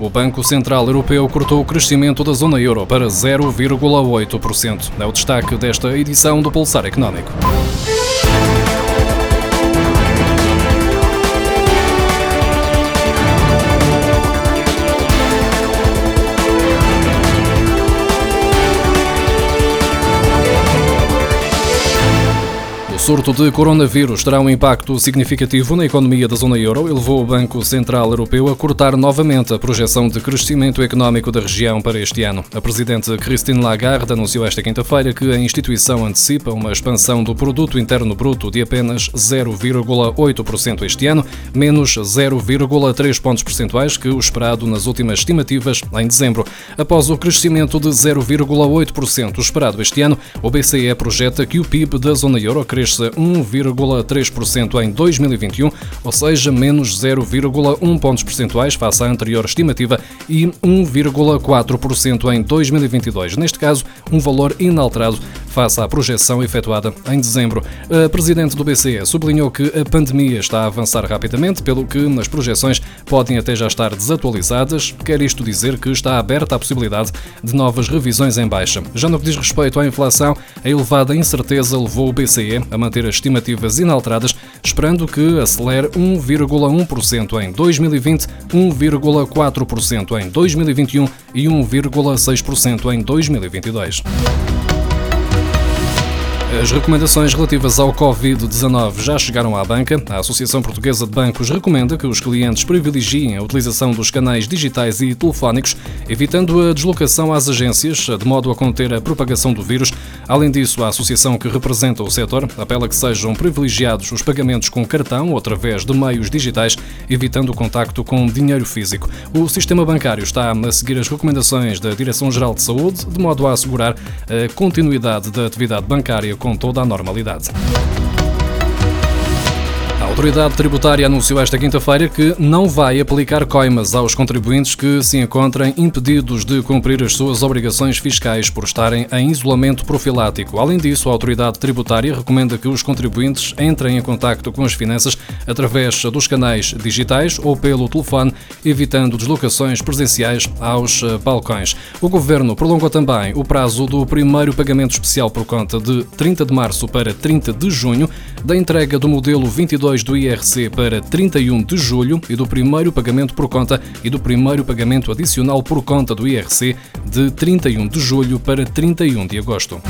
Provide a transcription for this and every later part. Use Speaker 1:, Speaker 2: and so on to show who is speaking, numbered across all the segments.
Speaker 1: O Banco Central Europeu cortou o crescimento da zona euro para 0,8%. É o destaque desta edição do Pulsar Económico. Surto de coronavírus terá um impacto significativo na economia da zona euro e levou o Banco Central Europeu a cortar novamente a projeção de crescimento económico da região para este ano. A presidente Christine Lagarde anunciou esta quinta-feira que a instituição antecipa uma expansão do produto interno bruto de apenas 0,8% este ano, menos 0,3 pontos percentuais que o esperado nas últimas estimativas em dezembro. Após o crescimento de 0,8% esperado este ano, o BCE projeta que o PIB da zona euro cresça 1,3% em 2021, ou seja, menos 0,1 pontos percentuais face à anterior estimativa e 1,4% em 2022. Neste caso, um valor inalterado face à projeção efetuada em dezembro. A presidente do BCE sublinhou que a pandemia está a avançar rapidamente, pelo que as projeções podem até já estar desatualizadas. Quer isto dizer que está aberta a possibilidade de novas revisões em baixa. Já no que diz respeito à inflação, a elevada incerteza levou o BCE a manter as estimativas inalteradas, esperando que acelere 1,1% em 2020, 1,4% em 2021 e 1,6% em 2022. As recomendações relativas ao Covid-19 já chegaram à banca. A Associação Portuguesa de Bancos recomenda que os clientes privilegiem a utilização dos canais digitais e telefónicos, evitando a deslocação às agências, de modo a conter a propagação do vírus. Além disso, a associação que representa o setor apela que sejam privilegiados os pagamentos com cartão ou através de meios digitais, evitando o contacto com dinheiro físico. O sistema bancário está a seguir as recomendações da Direção-Geral de Saúde, de modo a assegurar a continuidade da atividade bancária com toda a normalidade. A autoridade tributária anunciou esta quinta-feira que não vai aplicar coimas aos contribuintes que se encontrem impedidos de cumprir as suas obrigações fiscais por estarem em isolamento profilático. Além disso, a autoridade tributária recomenda que os contribuintes entrem em contato com as finanças através dos canais digitais ou pelo telefone, evitando deslocações presenciais aos eh, balcões. O governo prolongou também o prazo do primeiro pagamento especial por conta de 30 de março para 30 de junho, da entrega do modelo 22 do IRC para 31 de julho e do primeiro pagamento por conta e do primeiro pagamento adicional por conta do IRC de 31 de julho para 31 de agosto.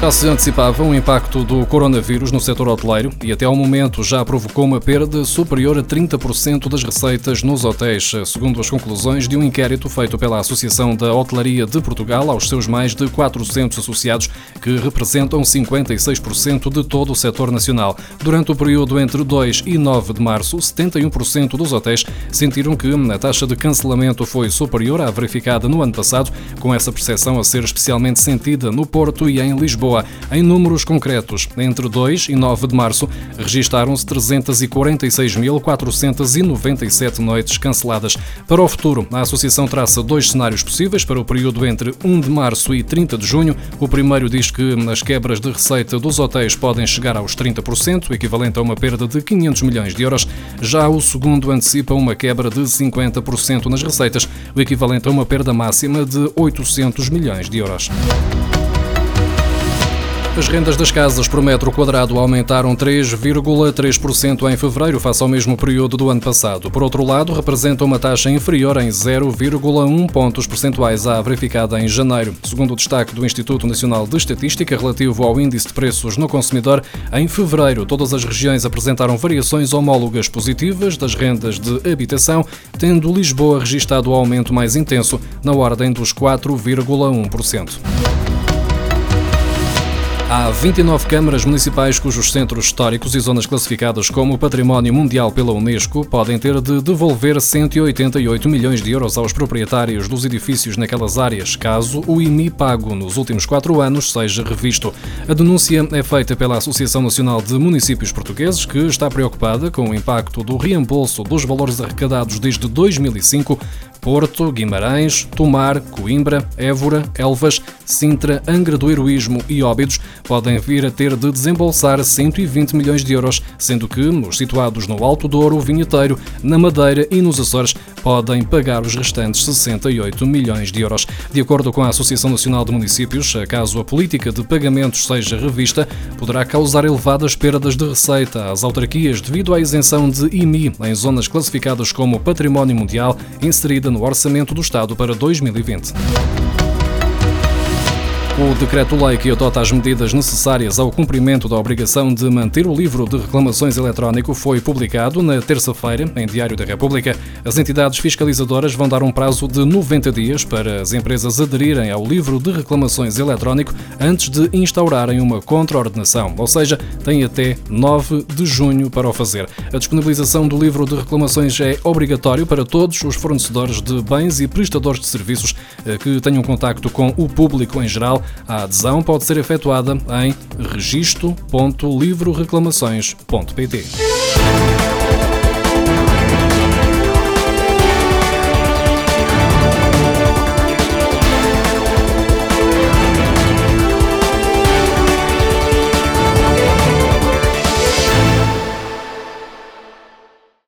Speaker 1: Já se antecipava o impacto do coronavírus no setor hoteleiro e até ao momento já provocou uma perda superior a 30% das receitas nos hotéis, segundo as conclusões de um inquérito feito pela Associação da Hotelaria de Portugal aos seus mais de 400 associados, que representam 56% de todo o setor nacional. Durante o período entre 2 e 9 de março, 71% dos hotéis sentiram que a taxa de cancelamento foi superior à verificada no ano passado, com essa percepção a ser especialmente sentida no Porto e em Lisboa. Lisboa. Em números concretos, entre 2 e 9 de março, registaram-se 346.497 noites canceladas. Para o futuro, a Associação traça dois cenários possíveis para o período entre 1 de março e 30 de junho. O primeiro diz que as quebras de receita dos hotéis podem chegar aos 30%, equivalente a uma perda de 500 milhões de euros. Já o segundo antecipa uma quebra de 50% nas receitas, o equivalente a uma perda máxima de 800 milhões de euros. As rendas das casas por metro quadrado aumentaram 3,3% em fevereiro, face ao mesmo período do ano passado. Por outro lado, representa uma taxa inferior em 0,1 pontos percentuais à verificada em janeiro. Segundo o destaque do Instituto Nacional de Estatística relativo ao índice de preços no consumidor, em fevereiro todas as regiões apresentaram variações homólogas positivas das rendas de habitação, tendo Lisboa registado o aumento mais intenso, na ordem dos 4,1%. Há 29 câmaras municipais cujos centros históricos e zonas classificadas como Património Mundial pela Unesco podem ter de devolver 188 milhões de euros aos proprietários dos edifícios naquelas áreas, caso o IMI pago nos últimos quatro anos seja revisto. A denúncia é feita pela Associação Nacional de Municípios Portugueses, que está preocupada com o impacto do reembolso dos valores arrecadados desde 2005 Porto, Guimarães, Tomar, Coimbra, Évora, Elvas, Sintra, Angra do Heroísmo e Óbidos podem vir a ter de desembolsar 120 milhões de euros, sendo que os situados no Alto Douro, Vinheteiro, na Madeira e nos Açores podem pagar os restantes 68 milhões de euros. De acordo com a Associação Nacional de Municípios, caso a política de pagamentos seja revista, poderá causar elevadas perdas de receita às autarquias devido à isenção de IMI em zonas classificadas como Património Mundial, inserida no Orçamento do Estado para 2020. O decreto-lei que adota as medidas necessárias ao cumprimento da obrigação de manter o livro de reclamações eletrónico foi publicado na terça-feira em Diário da República. As entidades fiscalizadoras vão dar um prazo de 90 dias para as empresas aderirem ao livro de reclamações eletrónico antes de instaurarem uma contraordenação, ou seja, têm até 9 de junho para o fazer. A disponibilização do livro de reclamações é obrigatório para todos os fornecedores de bens e prestadores de serviços eh, que tenham contacto com o público em geral a adesão pode ser efetuada em registro.livroreclamações.pt.